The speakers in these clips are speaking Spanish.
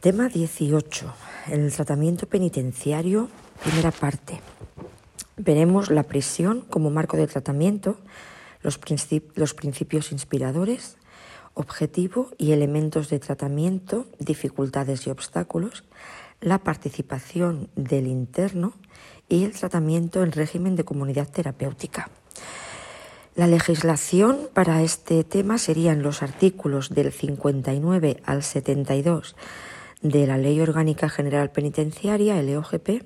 Tema 18. El tratamiento penitenciario, primera parte. Veremos la prisión como marco de tratamiento, los, principios inspiradores, objetivo y elementos de tratamiento, dificultades y obstáculos, la participación del interno y el tratamiento en régimen de comunidad terapéutica. La legislación para este tema serían los artículos del 59 al 72 de la Ley Orgánica General Penitenciaria, LOGP,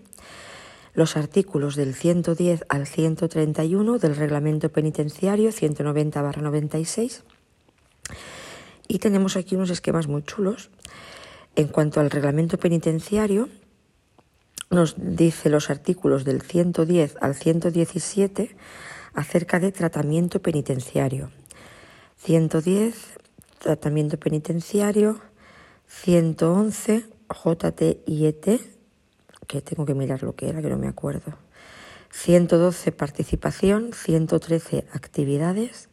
los artículos del 110 al 131 del Reglamento Penitenciario 190-96 y tenemos aquí unos esquemas muy chulos. En cuanto al reglamento penitenciario, nos dice los artículos del 110 al 117 acerca de tratamiento penitenciario. 110, tratamiento penitenciario. 111, JTIET, que tengo que mirar lo que era, que no me acuerdo. 112, participación. 113, actividades.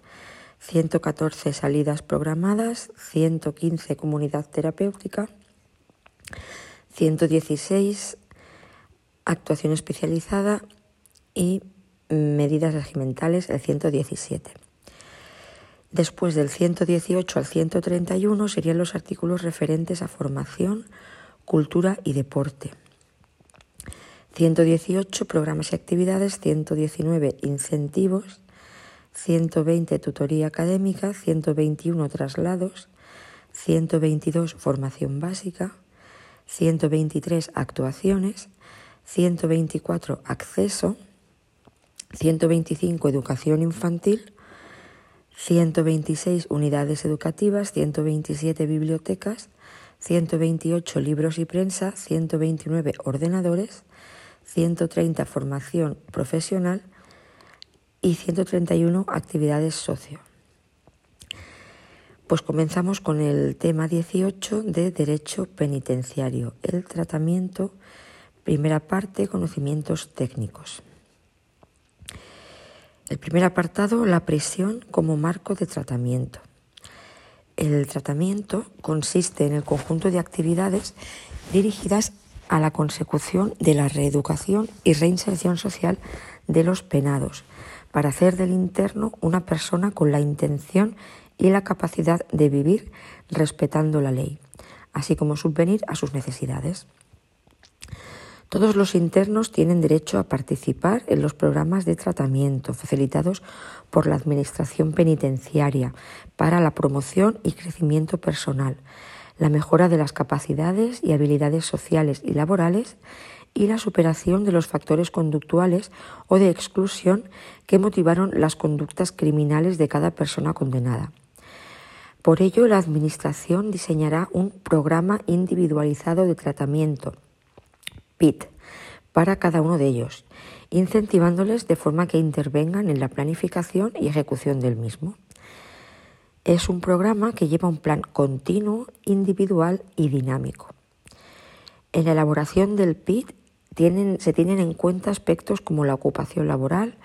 114 salidas programadas, 115 comunidad terapéutica, 116 actuación especializada y medidas regimentales, el 117. Después del 118 al 131 serían los artículos referentes a formación, cultura y deporte. 118 programas y actividades, 119 incentivos, 120 tutoría académica, 121 traslados, 122 formación básica, 123 actuaciones, 124 acceso, 125 educación infantil, 126 unidades educativas, 127 bibliotecas, 128 libros y prensa, 129 ordenadores, 130 formación profesional, y 131 actividades socio. Pues comenzamos con el tema 18 de Derecho Penitenciario, el tratamiento, primera parte, conocimientos técnicos. El primer apartado, la prisión como marco de tratamiento. El tratamiento consiste en el conjunto de actividades dirigidas a la consecución de la reeducación y reinserción social de los penados, para hacer del interno una persona con la intención y la capacidad de vivir respetando la ley, así como subvenir a sus necesidades. Todos los internos tienen derecho a participar en los programas de tratamiento facilitados por la Administración Penitenciaria para la promoción y crecimiento personal, la mejora de las capacidades y habilidades sociales y laborales y la superación de los factores conductuales o de exclusión que motivaron las conductas criminales de cada persona condenada. Por ello, la Administración diseñará un programa individualizado de tratamiento, PIT, para cada uno de ellos, incentivándoles de forma que intervengan en la planificación y ejecución del mismo. Es un programa que lleva un plan continuo, individual y dinámico. En la elaboración del PIT se tienen en cuenta aspectos como la ocupación laboral,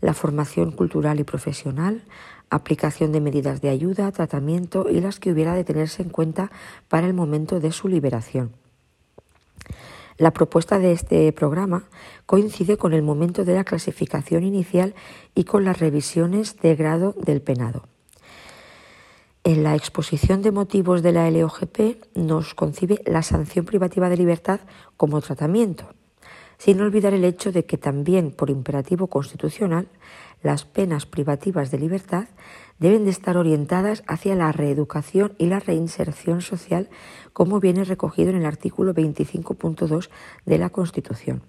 la formación cultural y profesional, aplicación de medidas de ayuda, tratamiento y las que hubiera de tenerse en cuenta para el momento de su liberación. La propuesta de este programa coincide con el momento de la clasificación inicial y con las revisiones de grado del penado. En la exposición de motivos de la LOGP nos concibe la sanción privativa de libertad como tratamiento sin olvidar el hecho de que también por imperativo constitucional las penas privativas de libertad deben de estar orientadas hacia la reeducación y la reinserción social, como viene recogido en el artículo 25.2 de la Constitución.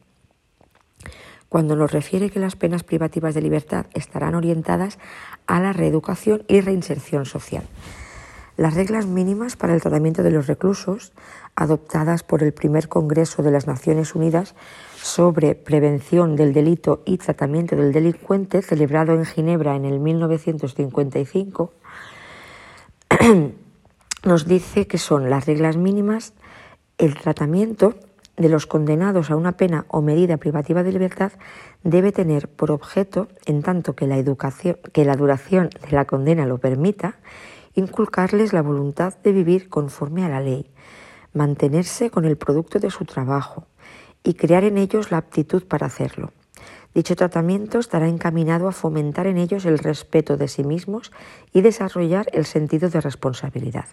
Cuando nos refiere que las penas privativas de libertad estarán orientadas a la reeducación y reinserción social. Las reglas mínimas para el tratamiento de los reclusos, adoptadas por el primer Congreso de las Naciones Unidas, sobre prevención del delito y tratamiento del delincuente, celebrado en Ginebra en el 1955, nos dice que son las reglas mínimas el tratamiento de los condenados a una pena o medida privativa de libertad debe tener por objeto, en tanto que la, educación, que la duración de la condena lo permita, inculcarles la voluntad de vivir conforme a la ley, mantenerse con el producto de su trabajo y crear en ellos la aptitud para hacerlo. Dicho tratamiento estará encaminado a fomentar en ellos el respeto de sí mismos y desarrollar el sentido de responsabilidad.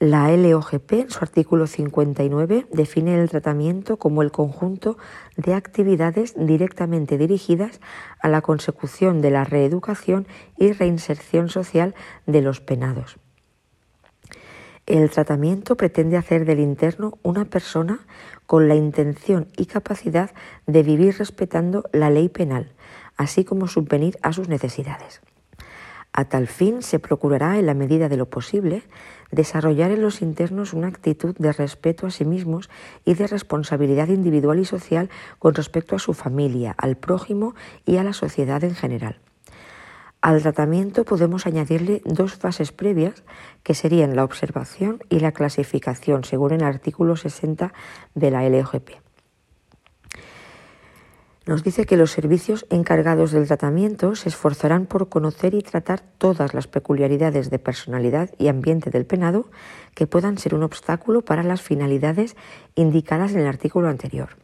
La LOGP, en su artículo 59, define el tratamiento como el conjunto de actividades directamente dirigidas a la consecución de la reeducación y reinserción social de los penados. El tratamiento pretende hacer del interno una persona con la intención y capacidad de vivir respetando la ley penal, así como subvenir a sus necesidades. A tal fin se procurará, en la medida de lo posible, desarrollar en los internos una actitud de respeto a sí mismos y de responsabilidad individual y social con respecto a su familia, al prójimo y a la sociedad en general. Al tratamiento podemos añadirle dos fases previas que serían la observación y la clasificación, según el artículo 60 de la LOGP nos dice que los servicios encargados del tratamiento se esforzarán por conocer y tratar todas las peculiaridades de personalidad y ambiente del penado que puedan ser un obstáculo para las finalidades indicadas en el artículo anterior.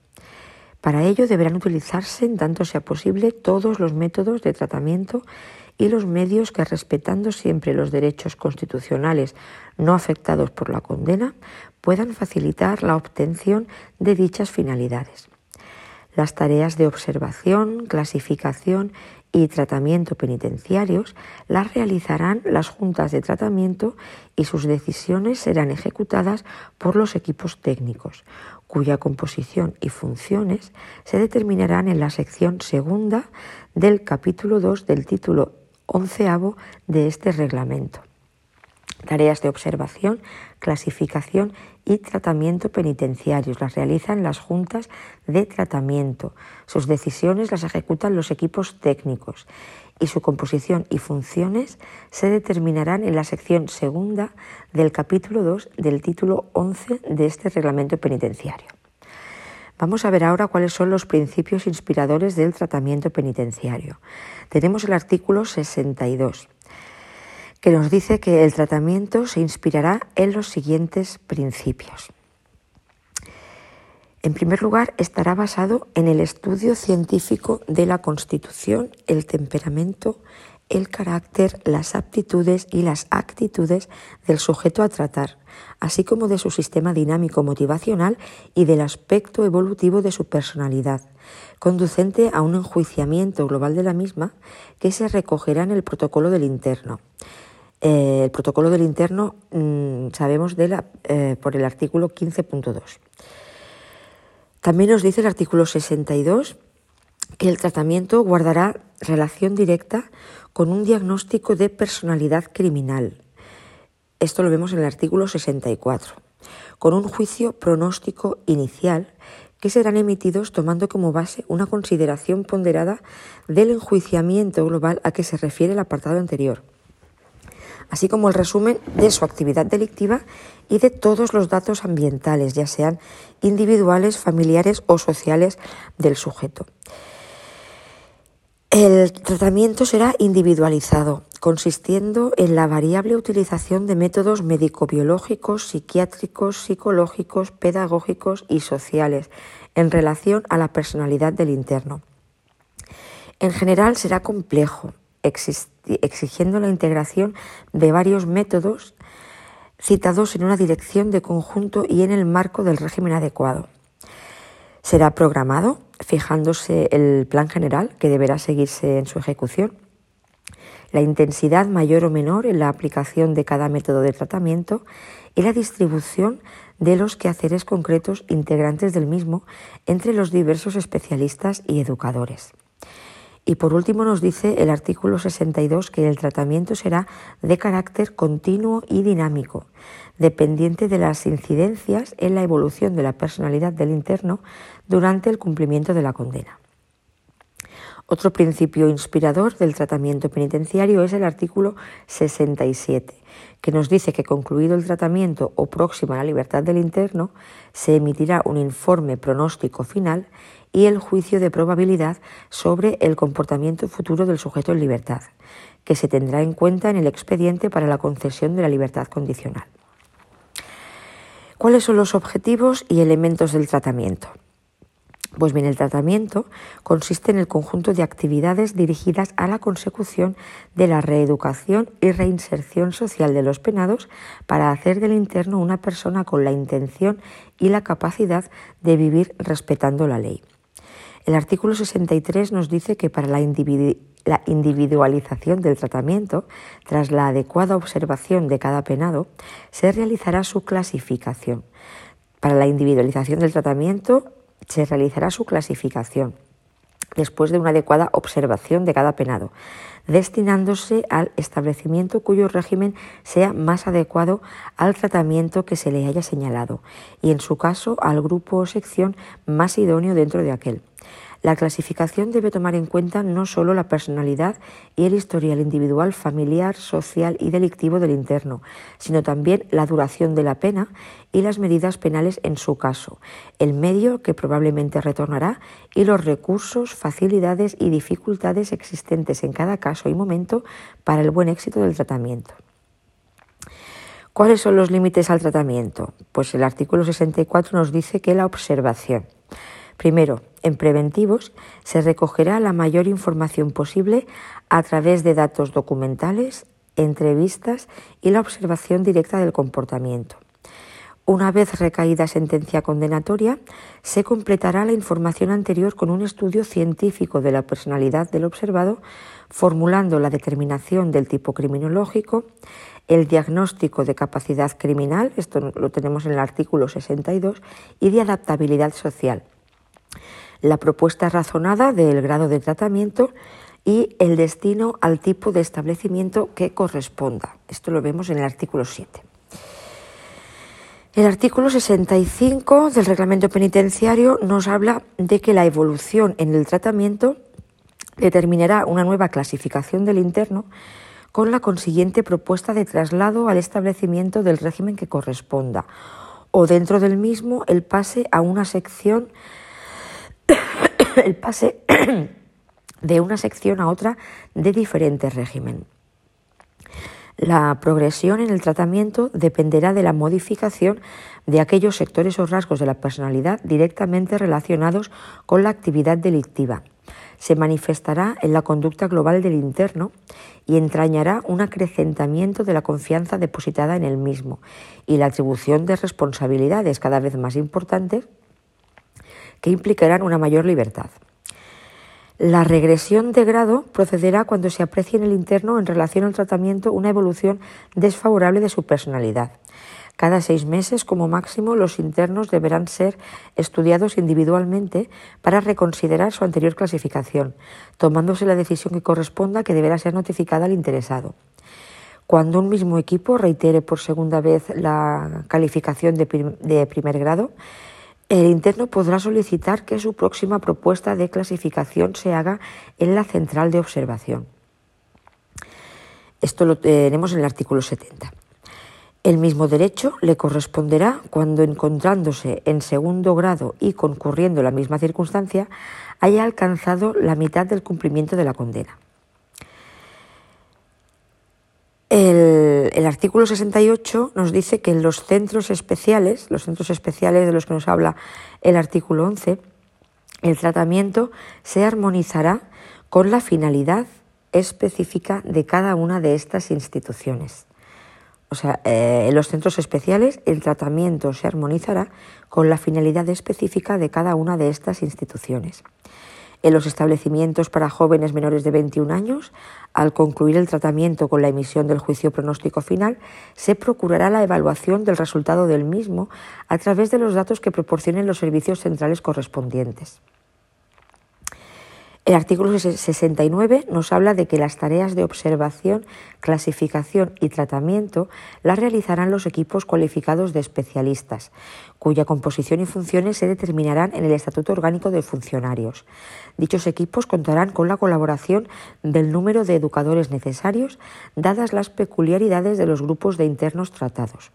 Para ello deberán utilizarse, en tanto sea posible, todos los métodos de tratamiento y los medios que, respetando siempre los derechos constitucionales no afectados por la condena, puedan facilitar la obtención de dichas finalidades. Las tareas de observación, clasificación y tratamiento penitenciarios las realizarán las juntas de tratamiento y sus decisiones serán ejecutadas por los equipos técnicos, cuya composición y funciones se determinarán en la sección segunda del capítulo 2 del título onceavo de este reglamento. Tareas de observación, clasificación y tratamiento penitenciarios. Las realizan las juntas de tratamiento. Sus decisiones las ejecutan los equipos técnicos y su composición y funciones se determinarán en la sección segunda del capítulo 2 del título 11 de este reglamento penitenciario. Vamos a ver ahora cuáles son los principios inspiradores del tratamiento penitenciario. Tenemos el artículo 62 que nos dice que el tratamiento se inspirará en los siguientes principios. En primer lugar, estará basado en el estudio científico de la constitución, el temperamento, el carácter, las aptitudes y las actitudes del sujeto a tratar, así como de su sistema dinámico motivacional y del aspecto evolutivo de su personalidad, conducente a un enjuiciamiento global de la misma que se recogerá en el protocolo del interno. Eh, el protocolo del interno mm, sabemos de la, eh, por el artículo 15.2. También nos dice el artículo 62 que el tratamiento guardará relación directa con un diagnóstico de personalidad criminal. Esto lo vemos en el artículo 64, con un juicio pronóstico inicial que serán emitidos tomando como base una consideración ponderada del enjuiciamiento global a que se refiere el apartado anterior así como el resumen de su actividad delictiva y de todos los datos ambientales, ya sean individuales, familiares o sociales del sujeto. El tratamiento será individualizado, consistiendo en la variable utilización de métodos médico-biológicos, psiquiátricos, psicológicos, pedagógicos y sociales en relación a la personalidad del interno. En general será complejo, exigiendo la integración de varios métodos citados en una dirección de conjunto y en el marco del régimen adecuado. Será programado fijándose el plan general que deberá seguirse en su ejecución, la intensidad mayor o menor en la aplicación de cada método de tratamiento y la distribución de los quehaceres concretos integrantes del mismo entre los diversos especialistas y educadores. Y por último nos dice el artículo 62 que el tratamiento será de carácter continuo y dinámico, dependiente de las incidencias en la evolución de la personalidad del interno durante el cumplimiento de la condena. Otro principio inspirador del tratamiento penitenciario es el artículo 67, que nos dice que concluido el tratamiento o próximo a la libertad del interno, se emitirá un informe pronóstico final y el juicio de probabilidad sobre el comportamiento futuro del sujeto en libertad, que se tendrá en cuenta en el expediente para la concesión de la libertad condicional. ¿Cuáles son los objetivos y elementos del tratamiento? Pues bien, el tratamiento consiste en el conjunto de actividades dirigidas a la consecución de la reeducación y reinserción social de los penados para hacer del interno una persona con la intención y la capacidad de vivir respetando la ley. El artículo 63 nos dice que para la, individualización del tratamiento, tras la adecuada observación de cada penado, se realizará su clasificación. Para la individualización del tratamiento, se realizará su clasificación después de una adecuada observación de cada penado, destinándose al establecimiento cuyo régimen sea más adecuado al tratamiento que se le haya señalado y, en su caso, al grupo o sección más idóneo dentro de aquel. La clasificación debe tomar en cuenta no solo la personalidad y el historial individual, familiar, social y delictivo del interno, sino también la duración de la pena y las medidas penales en su caso, el medio que probablemente retornará y los recursos, facilidades y dificultades existentes en cada caso y momento para el buen éxito del tratamiento. ¿Cuáles son los límites al tratamiento? Pues el artículo 64 nos dice que la observación Primero, en preventivos se recogerá la mayor información posible a través de datos documentales, entrevistas y la observación directa del comportamiento. Una vez recaída sentencia condenatoria, se completará la información anterior con un estudio científico de la personalidad del observado, formulando la determinación del tipo criminológico, el diagnóstico de capacidad criminal, esto lo tenemos en el artículo 62, y de adaptabilidad social la propuesta razonada del grado de tratamiento y el destino al tipo de establecimiento que corresponda. Esto lo vemos en el artículo 7. El artículo 65 del reglamento penitenciario nos habla de que la evolución en el tratamiento determinará una nueva clasificación del interno con la consiguiente propuesta de traslado al establecimiento del régimen que corresponda o dentro del mismo el pase a una sección el pase de una sección a otra de diferente régimen. La progresión en el tratamiento dependerá de la modificación de aquellos sectores o rasgos de la personalidad directamente relacionados con la actividad delictiva. Se manifestará en la conducta global del interno y entrañará un acrecentamiento de la confianza depositada en el mismo y la atribución de responsabilidades cada vez más importantes que implicarán una mayor libertad. La regresión de grado procederá cuando se aprecie en el interno en relación al tratamiento una evolución desfavorable de su personalidad. Cada seis meses, como máximo, los internos deberán ser estudiados individualmente para reconsiderar su anterior clasificación, tomándose la decisión que corresponda que deberá ser notificada al interesado. Cuando un mismo equipo reitere por segunda vez la calificación de, primer grado, el interno podrá solicitar que su próxima propuesta de clasificación se haga en la central de observación. Esto lo tenemos en el artículo 70. El mismo derecho le corresponderá cuando, encontrándose en segundo grado y concurriendo la misma circunstancia, haya alcanzado la mitad del cumplimiento de la condena. El, artículo 68 nos dice que en los centros especiales, los centros especiales de los que nos habla el artículo 11, el tratamiento se armonizará con la finalidad específica de cada una de estas instituciones. O sea, eh, en los centros especiales el tratamiento se armonizará con la finalidad específica de cada una de estas instituciones. En los establecimientos para jóvenes menores de 21 años, al concluir el tratamiento con la emisión del juicio pronóstico final, se procurará la evaluación del resultado del mismo a través de los datos que proporcionen los servicios centrales correspondientes. El artículo 69 nos habla de que las tareas de observación, clasificación y tratamiento las realizarán los equipos cualificados de especialistas, cuya composición y funciones se determinarán en el Estatuto Orgánico de Funcionarios. Dichos equipos contarán con la colaboración del número de educadores necesarios, dadas las peculiaridades de los grupos de internos tratados.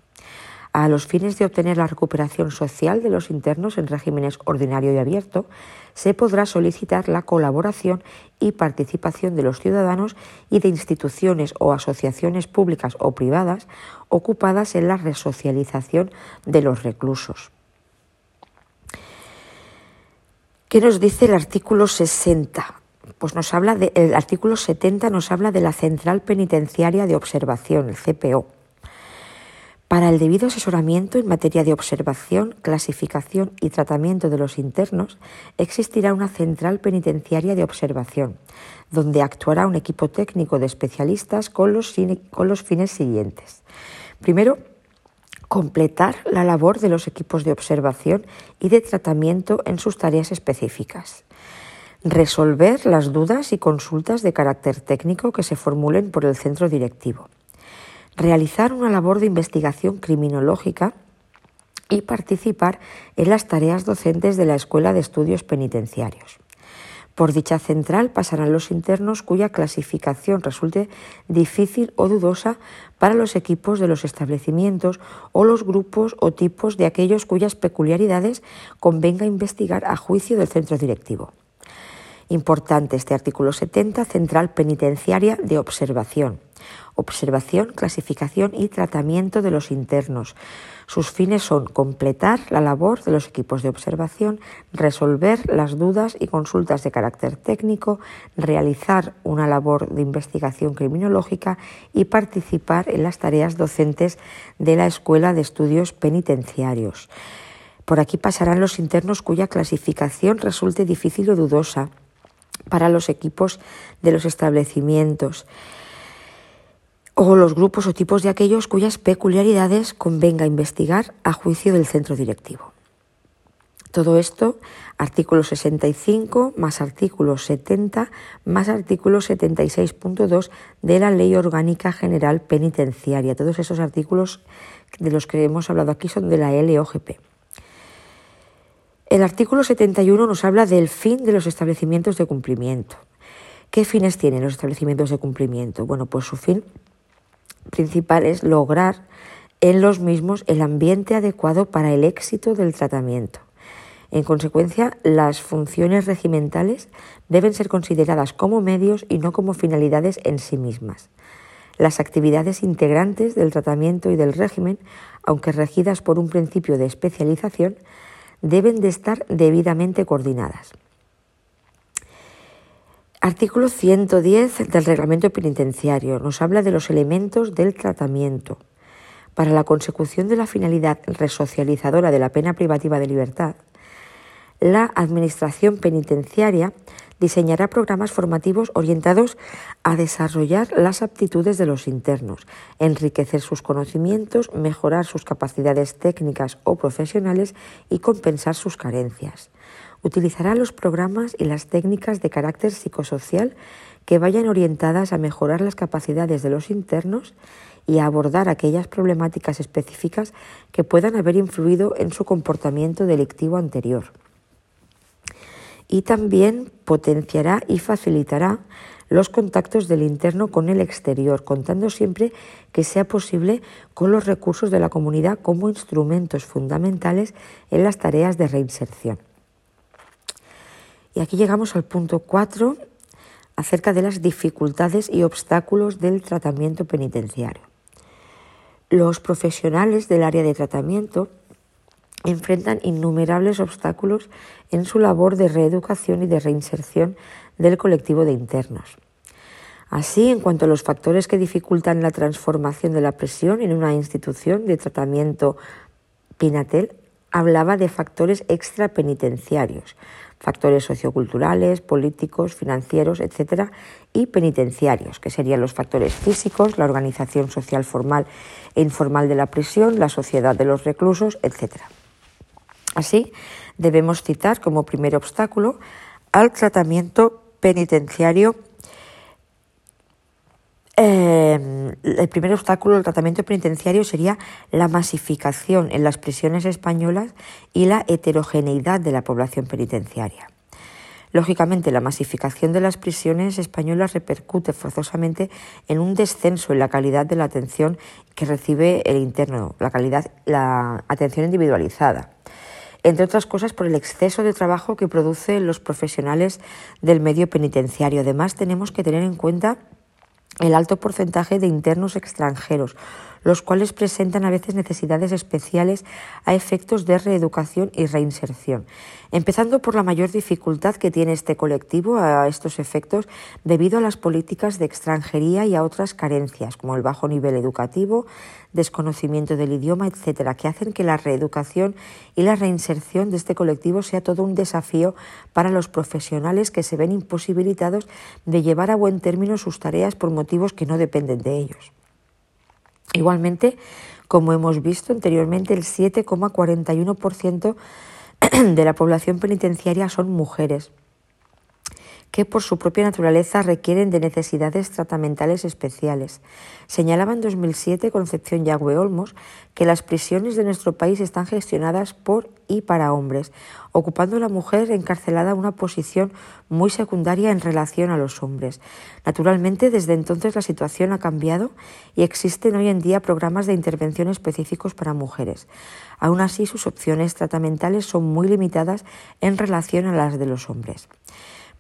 A los fines de obtener la recuperación social de los internos en regímenes ordinario y abierto, se podrá solicitar la colaboración y participación de los ciudadanos y de instituciones o asociaciones públicas o privadas ocupadas en la resocialización de los reclusos. ¿Qué nos dice el artículo 60? Pues nos habla el artículo 70 nos habla de la Central Penitenciaria de Observación, el CPO. Para el debido asesoramiento en materia de observación, clasificación y tratamiento de los internos, existirá una central penitenciaria de observación, donde actuará un equipo técnico de especialistas con los, con los fines siguientes. Primero, completar la labor de los equipos de observación y de tratamiento en sus tareas específicas. Resolver las dudas y consultas de carácter técnico que se formulen por el centro directivo realizar una labor de investigación criminológica y participar en las tareas docentes de la Escuela de Estudios Penitenciarios. Por dicha central pasarán los internos cuya clasificación resulte difícil o dudosa para los equipos de los establecimientos o los grupos o tipos de aquellos cuyas peculiaridades convenga investigar a juicio del centro directivo. Importante este artículo 70, Central Penitenciaria de Observación observación, clasificación y tratamiento de los internos. Sus fines son completar la labor de los equipos de observación, resolver las dudas y consultas de carácter técnico, realizar una labor de investigación criminológica y participar en las tareas docentes de la Escuela de Estudios Penitenciarios. Por aquí pasarán los internos cuya clasificación resulte difícil o dudosa para los equipos de los establecimientos o los grupos o tipos de aquellos cuyas peculiaridades convenga investigar a juicio del centro directivo. Todo esto, artículo 65 más artículo 70 más artículo 76.2 de la Ley Orgánica General Penitenciaria. Todos esos artículos de los que hemos hablado aquí son de la LOGP. El artículo 71 nos habla del fin de los establecimientos de cumplimiento. ¿Qué fines tienen los establecimientos de cumplimiento? Bueno, pues su fin principal es lograr en los mismos el ambiente adecuado para el éxito del tratamiento. En consecuencia, las funciones regimentales deben ser consideradas como medios y no como finalidades en sí mismas. Las actividades integrantes del tratamiento y del régimen, aunque regidas por un principio de especialización, deben de estar debidamente coordinadas. Artículo 110 del Reglamento Penitenciario nos habla de los elementos del tratamiento. Para la consecución de la finalidad resocializadora de la pena privativa de libertad, la Administración Penitenciaria diseñará programas formativos orientados a desarrollar las aptitudes de los internos, enriquecer sus conocimientos, mejorar sus capacidades técnicas o profesionales y compensar sus carencias utilizará los programas y las técnicas de carácter psicosocial que vayan orientadas a mejorar las capacidades de los internos y a abordar aquellas problemáticas específicas que puedan haber influido en su comportamiento delictivo anterior. Y también potenciará y facilitará los contactos del interno con el exterior, contando siempre que sea posible con los recursos de la comunidad como instrumentos fundamentales en las tareas de reinserción. Y aquí llegamos al punto 4 acerca de las dificultades y obstáculos del tratamiento penitenciario. Los profesionales del área de tratamiento enfrentan innumerables obstáculos en su labor de reeducación y de reinserción del colectivo de internos. Así, en cuanto a los factores que dificultan la transformación de la presión en una institución de tratamiento Pinatel, hablaba de factores extrapenitenciarios, factores socioculturales, políticos, financieros, etcétera, y penitenciarios, que serían los factores físicos, la organización social formal e informal de la prisión, la sociedad de los reclusos, etcétera. Así, debemos citar como primer obstáculo al tratamiento penitenciario Em, el primer obstáculo del tratamiento penitenciario sería la masificación en las prisiones españolas y la heterogeneidad de la población penitenciaria. Lógicamente, la masificación de las prisiones españolas repercute forzosamente en un descenso en la calidad de la atención que recibe el interno, la calidad, la atención individualizada. Entre otras cosas, por el exceso de trabajo que producen los profesionales del medio penitenciario. Además, tenemos que tener en cuenta el alto porcentaje de internos extranjeros, los cuales presentan a veces necesidades especiales a efectos de reeducación y reinserción, empezando por la mayor dificultad que tiene este colectivo a estos efectos debido a las políticas de extranjería y a otras carencias, como el bajo nivel educativo, desconocimiento del idioma, etcétera, que hacen que la reeducación y la reinserción de este colectivo sea todo un desafío para los profesionales que se ven imposibilitados de llevar a buen término sus tareas por motivos que no dependen de ellos. Igualmente, como hemos visto anteriormente, el 7,41% de la población penitenciaria son mujeres que por su propia naturaleza requieren de necesidades tratamentales especiales. Señalaba en 2007 Concepción Yagüe Olmos que las prisiones de nuestro país están gestionadas por y para hombres, ocupando la mujer encarcelada una posición muy secundaria en relación a los hombres. Naturalmente, desde entonces la situación ha cambiado y existen hoy en día programas de intervención específicos para mujeres. Aún así, sus opciones tratamentales son muy limitadas en relación a las de los hombres.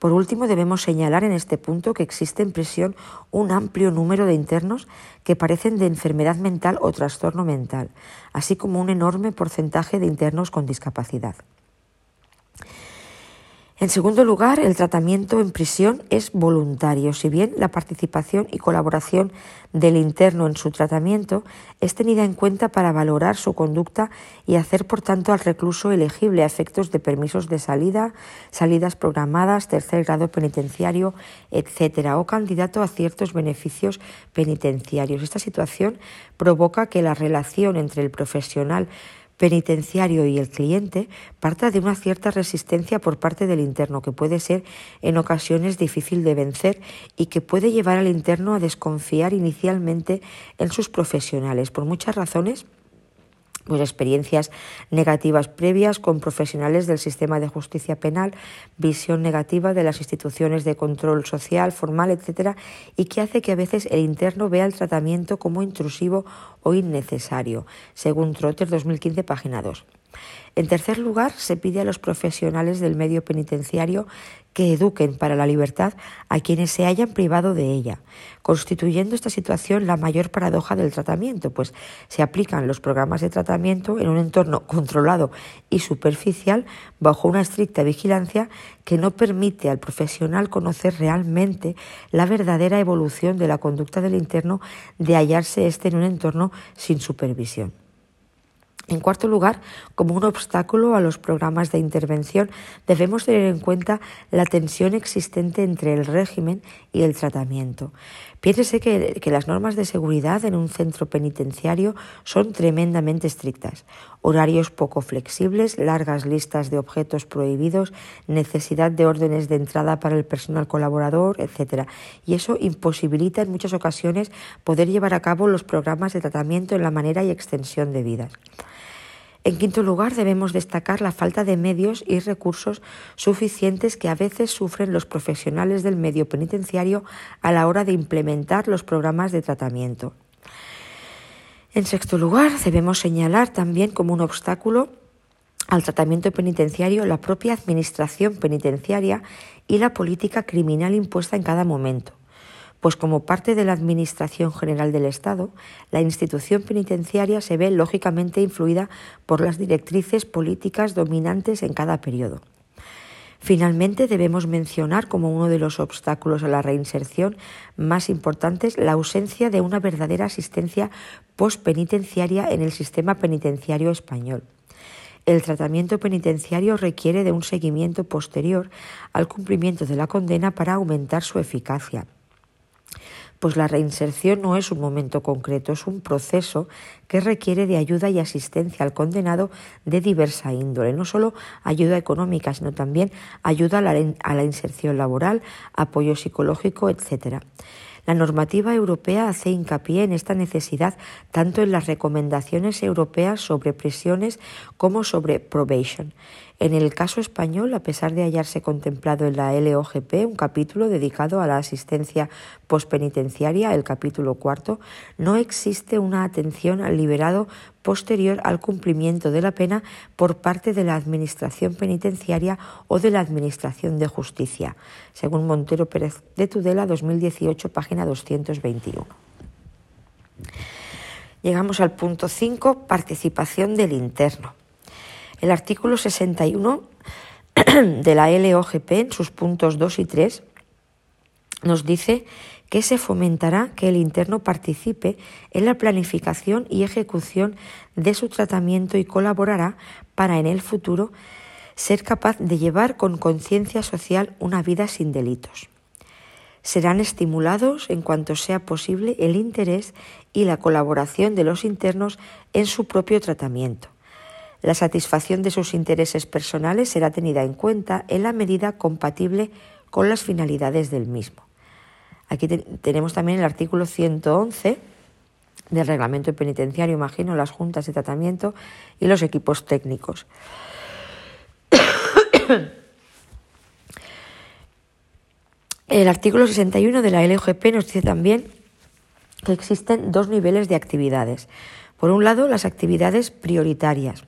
Por último, debemos señalar en este punto que existe en prisión un amplio número de internos que parecen de enfermedad mental o trastorno mental, así como un enorme porcentaje de internos con discapacidad. En segundo lugar, el tratamiento en prisión es voluntario, si bien la participación y colaboración del interno en su tratamiento es tenida en cuenta para valorar su conducta y hacer, por tanto, al recluso elegible a efectos de permisos de salida, salidas programadas, tercer grado penitenciario, etcétera, o candidato a ciertos beneficios penitenciarios. Esta situación provoca que la relación entre el profesional penitenciario y el cliente parta de una cierta resistencia por parte del interno que puede ser en ocasiones difícil de vencer y que puede llevar al interno a desconfiar inicialmente en sus profesionales. Por muchas razones pues experiencias negativas previas con profesionales del sistema de justicia penal, visión negativa de las instituciones de control social, formal, etcétera, y que hace que a veces el interno vea el tratamiento como intrusivo o innecesario, según Trotter 2015, página 2. En tercer lugar, se pide a los profesionales del medio penitenciario que eduquen para la libertad a quienes se hayan privado de ella, constituyendo esta situación la mayor paradoja del tratamiento, pues se aplican los programas de tratamiento en un entorno controlado y superficial bajo una estricta vigilancia que no permite al profesional conocer realmente la verdadera evolución de la conducta del interno de hallarse éste en un entorno sin supervisión. En cuarto lugar, como un obstáculo a los programas de intervención, debemos tener en cuenta la tensión existente entre el régimen y el tratamiento. Piénsese que, las normas de seguridad en un centro penitenciario son tremendamente estrictas. Horarios poco flexibles, largas listas de objetos prohibidos, necesidad de órdenes de entrada para el personal colaborador, etc. Y eso imposibilita en muchas ocasiones poder llevar a cabo los programas de tratamiento en la manera y extensión debidas. En quinto lugar, debemos destacar la falta de medios y recursos suficientes que a veces sufren los profesionales del medio penitenciario a la hora de implementar los programas de tratamiento. En sexto lugar, debemos señalar también como un obstáculo al tratamiento penitenciario la propia administración penitenciaria y la política criminal impuesta en cada momento pues como parte de la Administración General del Estado, la institución penitenciaria se ve lógicamente influida por las directrices políticas dominantes en cada periodo. Finalmente, debemos mencionar como uno de los obstáculos a la reinserción más importantes la ausencia de una verdadera asistencia postpenitenciaria en el sistema penitenciario español. El tratamiento penitenciario requiere de un seguimiento posterior al cumplimiento de la condena para aumentar su eficacia pues la reinserción no es un momento concreto, es un proceso que requiere de ayuda y asistencia al condenado de diversa índole, no solo ayuda económica, sino también ayuda a la, inserción laboral, apoyo psicológico, etc. La normativa europea hace hincapié en esta necesidad tanto en las recomendaciones europeas sobre prisiones como sobre probation. En el caso español, a pesar de hallarse contemplado en la LOGP un capítulo dedicado a la asistencia pospenitenciaria, el capítulo cuarto, no existe una atención al liberado posterior al cumplimiento de la pena por parte de la Administración Penitenciaria o de la Administración de Justicia, según Montero Pérez de Tudela, 2018, página 221. Llegamos al punto 5, participación del interno. El artículo 61 de la LOGP, en sus puntos 2 y 3, nos dice que se fomentará que el interno participe en la planificación y ejecución de su tratamiento y colaborará para en el futuro ser capaz de llevar con conciencia social una vida sin delitos. Serán estimulados en cuanto sea posible el interés y la colaboración de los internos en su propio tratamiento la satisfacción de sus intereses personales será tenida en cuenta en la medida compatible con las finalidades del mismo. Aquí tenemos también el artículo 111 del reglamento penitenciario, imagino, las juntas de tratamiento y los equipos técnicos. El artículo 61 de la LGP nos dice también que existen dos niveles de actividades. Por un lado, las actividades prioritarias,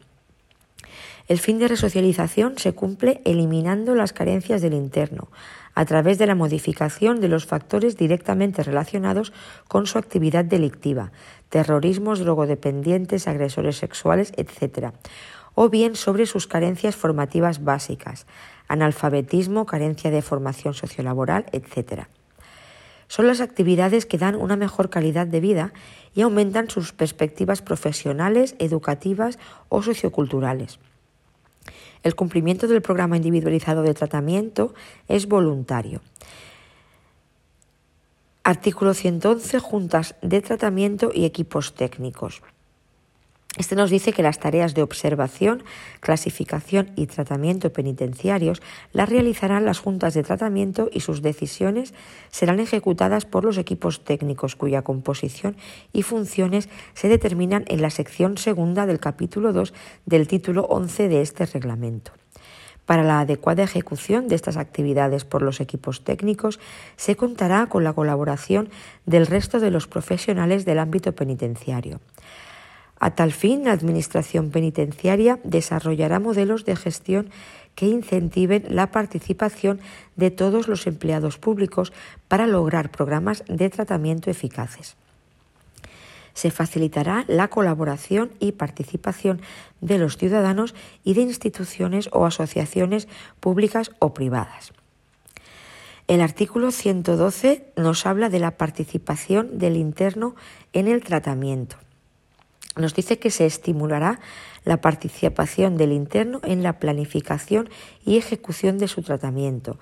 el fin de resocialización se cumple eliminando las carencias del interno, a través de la modificación de los factores directamente relacionados con su actividad delictiva, terrorismos, drogodependientes, agresores sexuales, etc., o bien sobre sus carencias formativas básicas, analfabetismo, carencia de formación sociolaboral, etc. Son las actividades que dan una mejor calidad de vida y aumentan sus perspectivas profesionales, educativas o socioculturales. El cumplimiento del programa individualizado de tratamiento es voluntario. Artículo 111. Juntas de tratamiento y equipos técnicos. Este nos dice que las tareas de observación, clasificación y tratamiento penitenciarios las realizarán las juntas de tratamiento y sus decisiones serán ejecutadas por los equipos técnicos cuya composición y funciones se determinan en la sección segunda del capítulo 2 del título 11 de este reglamento. Para la adecuada ejecución de estas actividades por los equipos técnicos se contará con la colaboración del resto de los profesionales del ámbito penitenciario. A tal fin, la Administración Penitenciaria desarrollará modelos de gestión que incentiven la participación de todos los empleados públicos para lograr programas de tratamiento eficaces. Se facilitará la colaboración y participación de los ciudadanos y de instituciones o asociaciones públicas o privadas. El artículo 112 nos habla de la participación del interno en el tratamiento nos dice que se estimulará la participación del interno en la planificación y ejecución de su tratamiento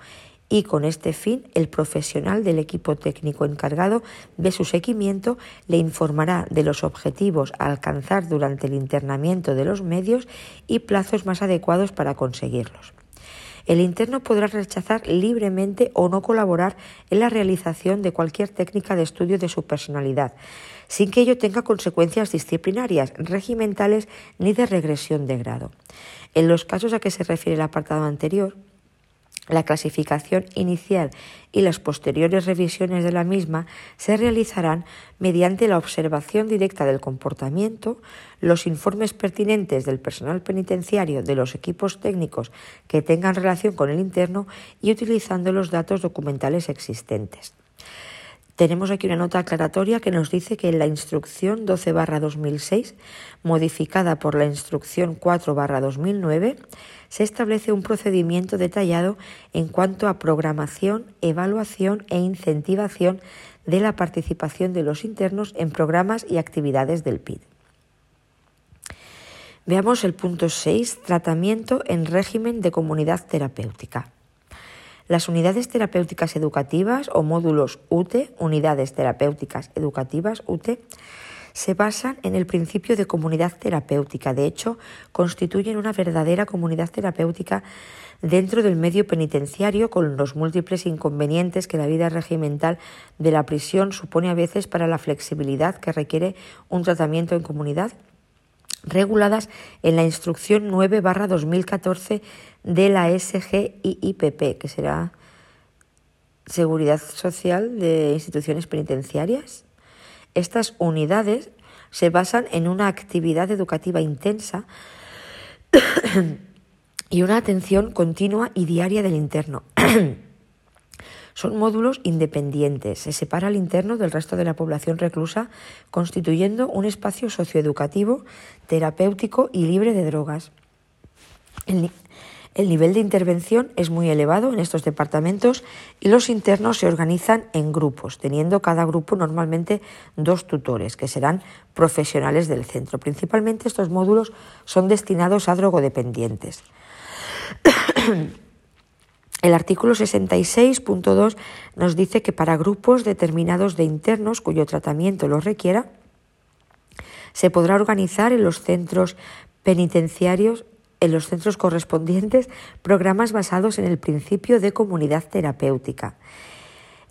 y con este fin el profesional del equipo técnico encargado de su seguimiento le informará de los objetivos a alcanzar durante el internamiento de los medios y plazos más adecuados para conseguirlos. El interno podrá rechazar libremente o no colaborar en la realización de cualquier técnica de estudio de su personalidad, sin que ello tenga consecuencias disciplinarias, regimentales ni de regresión de grado. En los casos a que se refiere el apartado anterior, la clasificación inicial y las posteriores revisiones de la misma se realizarán mediante la observación directa del comportamiento, los informes pertinentes del personal penitenciario de los equipos técnicos que tengan relación con el interno y utilizando los datos documentales existentes. Tenemos aquí una nota aclaratoria que nos dice que en la instrucción 12-2006, modificada por la instrucción 4-2009, se establece un procedimiento detallado en cuanto a programación, evaluación e incentivación de la participación de los internos en programas y actividades del PID. Veamos el punto 6, tratamiento en régimen de comunidad terapéutica. Las unidades terapéuticas educativas o módulos UTE, unidades terapéuticas educativas UTE, se basan en el principio de comunidad terapéutica. De hecho, constituyen una verdadera comunidad terapéutica dentro del medio penitenciario con los múltiples inconvenientes que la vida regimental de la prisión supone a veces para la flexibilidad que requiere un tratamiento en comunidad reguladas en la instrucción 9 2014 de la SGIPP, que será Seguridad Social de Instituciones Penitenciarias. Estas unidades se basan en una actividad educativa intensa y una atención continua y diaria del interno. Son módulos independientes. Se separa el interno del resto de la población reclusa, constituyendo un espacio socioeducativo, terapéutico y libre de drogas. El, el nivel de intervención es muy elevado en estos departamentos y los internos se organizan en grupos, teniendo cada grupo normalmente dos tutores, que serán profesionales del centro. Principalmente estos módulos son destinados a drogodependientes. El artículo 66.2 nos dice que para grupos determinados de internos cuyo tratamiento lo requiera, se podrá organizar en los centros penitenciarios en los centros correspondientes programas basados en el principio de comunidad terapéutica.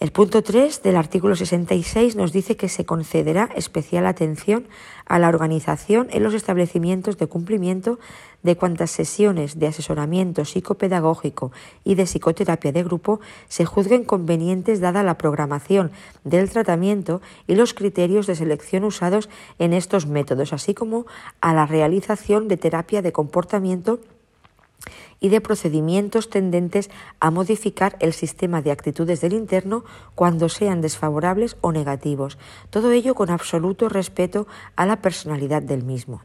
El punto 3 del artículo 66 nos dice que se concederá especial atención a la organización en los establecimientos de cumplimiento de cuantas sesiones de asesoramiento psicopedagógico y de psicoterapia de grupo se juzguen convenientes dada la programación del tratamiento y los criterios de selección usados en estos métodos, así como a la realización de terapia de comportamiento y de procedimientos tendentes a modificar el sistema de actitudes del interno cuando sean desfavorables o negativos, todo ello con absoluto respeto a la personalidad del mismo.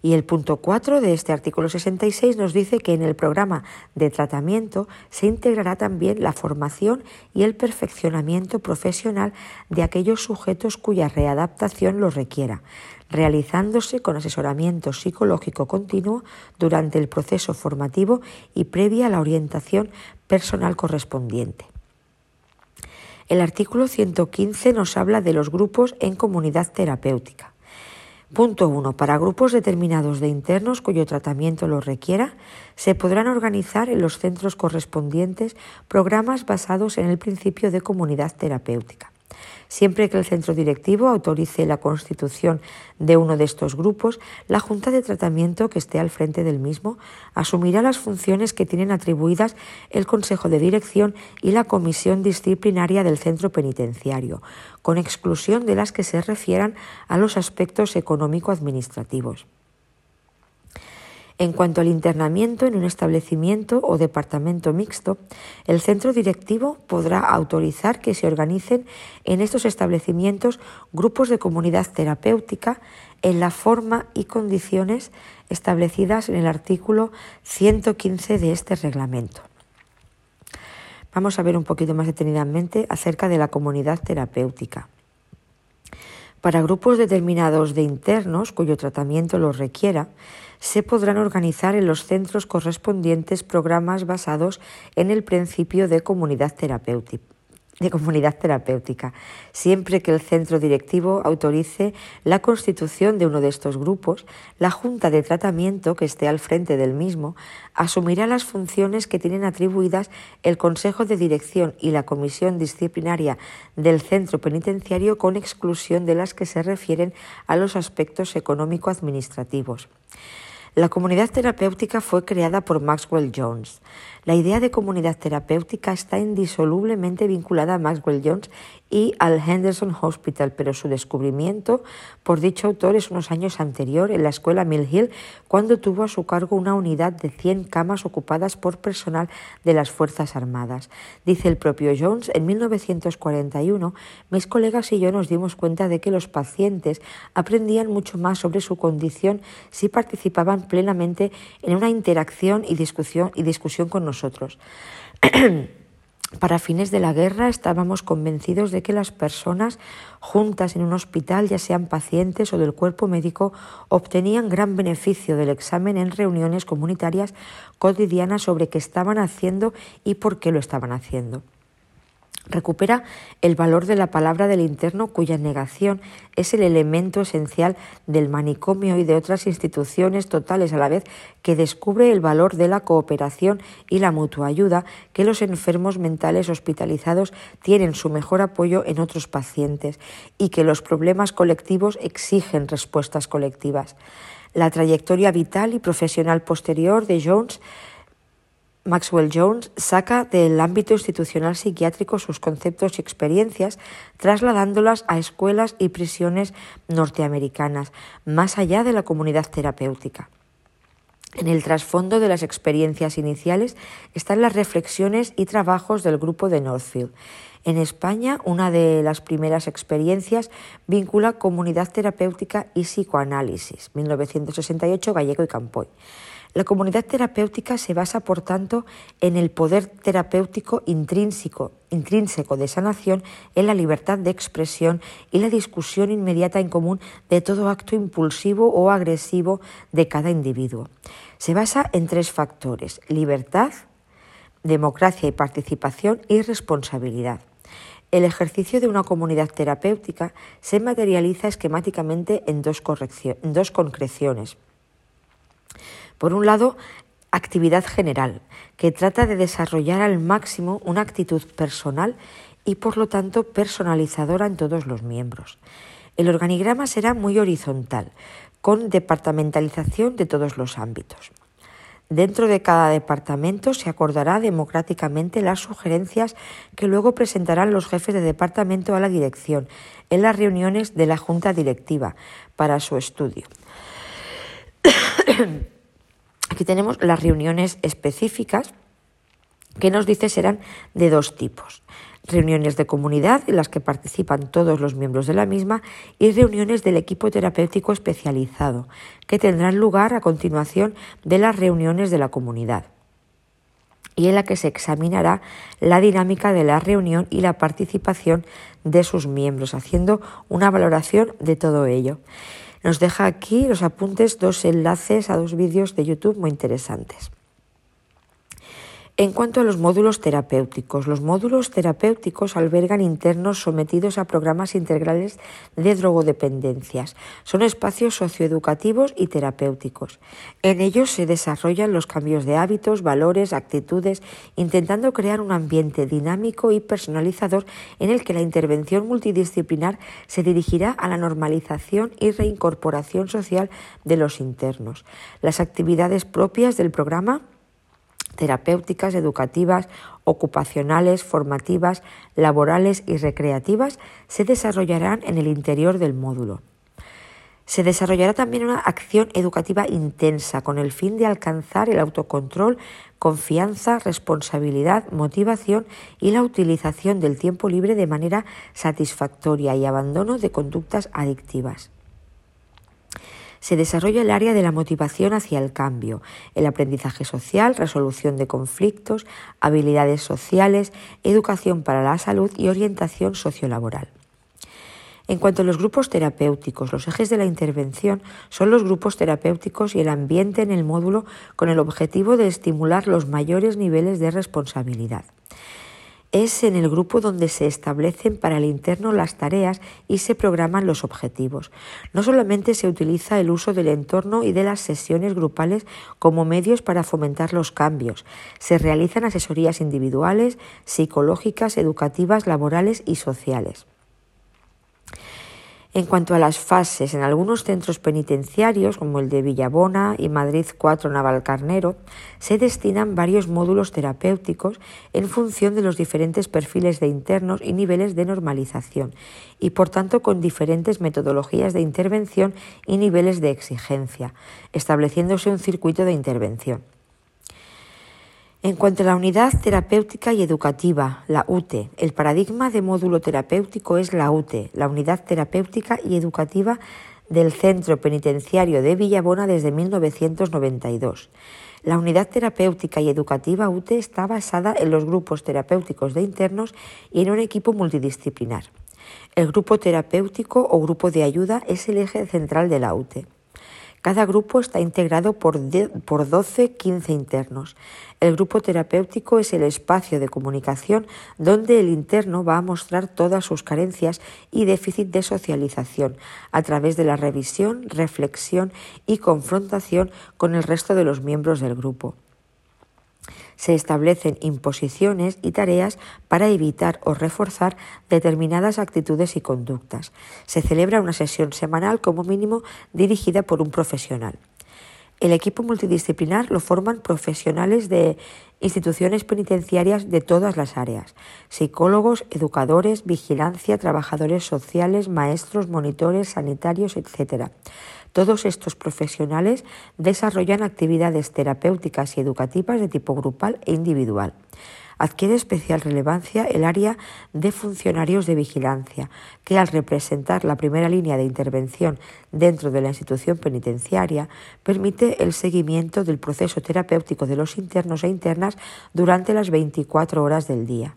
Y el punto 4 de este artículo 66 nos dice que en el programa de tratamiento se integrará también la formación y el perfeccionamiento profesional de aquellos sujetos cuya readaptación lo requiera, realizándose con asesoramiento psicológico continuo durante el proceso formativo y previa a la orientación personal correspondiente. El artículo 115 nos habla de los grupos en comunidad terapéutica. Punto 1. Para grupos determinados de internos cuyo tratamiento lo requiera, se podrán organizar en los centros correspondientes programas basados en el principio de comunidad terapéutica. Siempre que el centro directivo autorice la constitución de uno de estos grupos, la Junta de Tratamiento que esté al frente del mismo asumirá las funciones que tienen atribuidas el Consejo de Dirección y la Comisión Disciplinaria del Centro Penitenciario, con exclusión de las que se refieran a los aspectos económico-administrativos. En cuanto al internamiento en un establecimiento o departamento mixto, el centro directivo podrá autorizar que se organicen en estos establecimientos grupos de comunidad terapéutica en la forma y condiciones establecidas en el artículo 115 de este reglamento. Vamos a ver un poquito más detenidamente acerca de la comunidad terapéutica. Para grupos determinados de internos cuyo tratamiento los requiera, se podrán organizar en los centros correspondientes programas basados en el principio de comunidad terapéutica siempre que el centro directivo autorice la constitución de uno de estos grupos, la Junta de Tratamiento que esté al frente del mismo asumirá las funciones que tienen atribuidas el Consejo de Dirección y la Comisión Disciplinaria del Centro Penitenciario con exclusión de las que se refieren a los aspectos económico-administrativos. La comunidad terapéutica fue creada por Maxwell Jones. La idea de comunidad terapéutica está indisolublemente vinculada a Maxwell Jones y al Henderson Hospital, pero su descubrimiento por dicho autor es unos años anterior en la escuela Mill Hill, cuando tuvo a su cargo una unidad de 100 camas ocupadas por personal de las Fuerzas Armadas. Dice el propio Jones, en 1941 mis colegas y yo nos dimos cuenta de que los pacientes aprendían mucho más sobre su condición si participaban plenamente en una interacción y discusión, y discusión con nosotros. Para fines de la guerra estábamos convencidos de que las personas juntas en un hospital, ya sean pacientes o del cuerpo médico, obtenían gran beneficio del examen en reuniones comunitarias cotidianas sobre qué estaban haciendo y por qué lo estaban haciendo recupera el valor de la palabra del interno cuya negación es el elemento esencial del manicomio y de otras instituciones totales a la vez que descubre el valor de la cooperación y la mutua ayuda que los enfermos mentales hospitalizados tienen su mejor apoyo en otros pacientes y que los problemas colectivos exigen respuestas colectivas. La trayectoria vital y profesional posterior de Jones Maxwell Jones saca del ámbito institucional psiquiátrico sus conceptos y experiencias, trasladándolas a escuelas y prisiones norteamericanas, más allá de la comunidad terapéutica. En el trasfondo de las experiencias iniciales están las reflexiones y trabajos del grupo de Northfield. En España, una de las primeras experiencias vincula comunidad terapéutica y psicoanálisis, 1968, Gallego y Campoy. La comunidad terapéutica se basa, por tanto, en el poder terapéutico intrínseco, intrínseco de sanación, en la libertad de expresión y la discusión inmediata en común de todo acto impulsivo o agresivo de cada individuo. Se basa en tres factores, libertad, democracia y participación y responsabilidad. El ejercicio de una comunidad terapéutica se materializa esquemáticamente en dos, en dos concreciones. Por un lado, actividad general, que trata de desarrollar al máximo una actitud personal y por lo tanto personalizadora en todos los miembros. El organigrama será muy horizontal, con departamentalización de todos los ámbitos. Dentro de cada departamento se acordará democráticamente las sugerencias que luego presentarán los jefes de departamento a la dirección en las reuniones de la junta directiva para su estudio. Aquí tenemos las reuniones específicas que nos dice serán de dos tipos. Reuniones de comunidad en las que participan todos los miembros de la misma y reuniones del equipo terapéutico especializado que tendrán lugar a continuación de las reuniones de la comunidad y en la que se examinará la dinámica de la reunión y la participación de sus miembros, haciendo una valoración de todo ello. Nos deja aquí los apuntes dos enlaces a dos vídeos de YouTube muy interesantes. En cuanto a los módulos terapéuticos, los módulos terapéuticos albergan internos sometidos a programas integrales de drogodependencias. Son espacios socioeducativos y terapéuticos. En ellos se desarrollan los cambios de hábitos, valores, actitudes, intentando crear un ambiente dinámico y personalizador en el que la intervención multidisciplinar se dirigirá a la normalización y reincorporación social de los internos. Las actividades propias del programa terapéuticas, educativas, ocupacionales, formativas, laborales y recreativas se desarrollarán en el interior del módulo. Se desarrollará también una acción educativa intensa con el fin de alcanzar el autocontrol, confianza, responsabilidad, motivación y la utilización del tiempo libre de manera satisfactoria y abandono de conductas adictivas se desarrolla el área de la motivación hacia el cambio, el aprendizaje social, resolución de conflictos, habilidades sociales, educación para la salud y orientación sociolaboral. En cuanto a los grupos terapéuticos, los ejes de la intervención son los grupos terapéuticos y el ambiente en el módulo con el objetivo de estimular los mayores niveles de responsabilidad es en el grupo donde se establecen para el interno las tareas y se programan los objetivos. No solamente se utiliza el uso del entorno y de las sesiones grupales como medios para fomentar los cambios, se realizan asesorías individuales, psicológicas, educativas, laborales y sociales. En cuanto a las fases, en algunos centros penitenciarios, como el de Villabona y Madrid 4 Navalcarnero, se destinan varios módulos terapéuticos en función de los diferentes perfiles de internos y niveles de normalización, y por tanto con diferentes metodologías de intervención y niveles de exigencia, estableciéndose un circuito de intervención. En cuanto a la unidad terapéutica y educativa, la UTE, el paradigma de módulo terapéutico es la UTE, la unidad terapéutica y educativa del Centro Penitenciario de Villabona desde 1992. La unidad terapéutica y educativa UTE está basada en los grupos terapéuticos de internos y en un equipo multidisciplinar. El grupo terapéutico o grupo de ayuda es el eje central de la UTE. Cada grupo está integrado por, 12-15 internos. El grupo terapéutico es el espacio de comunicación donde el interno va a mostrar todas sus carencias y déficit de socialización a través de la revisión, reflexión y confrontación con el resto de los miembros del grupo. Se establecen imposiciones y tareas para evitar o reforzar determinadas actitudes y conductas. Se celebra una sesión semanal como mínimo dirigida por un profesional. El equipo multidisciplinar lo forman profesionales de instituciones penitenciarias de todas las áreas, psicólogos, educadores, vigilancia, trabajadores sociales, maestros, monitores, sanitarios, etc. Todos estos profesionales desarrollan actividades terapéuticas y educativas de tipo grupal e individual adquiere especial relevancia el área de funcionarios de vigilancia, que al representar la primera línea de intervención dentro de la institución penitenciaria, permite el seguimiento del proceso terapéutico de los internos e internas durante las 24 horas del día.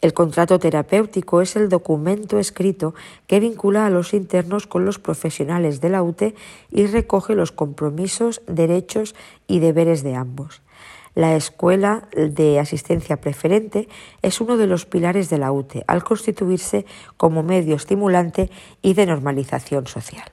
El contrato terapéutico es el documento escrito que vincula a los internos con los profesionales de la UTE y recoge los compromisos, derechos y deberes de ambos. La Escuela de Asistencia Preferente es uno de los pilares de la UTE al constituirse como medio estimulante y de normalización social.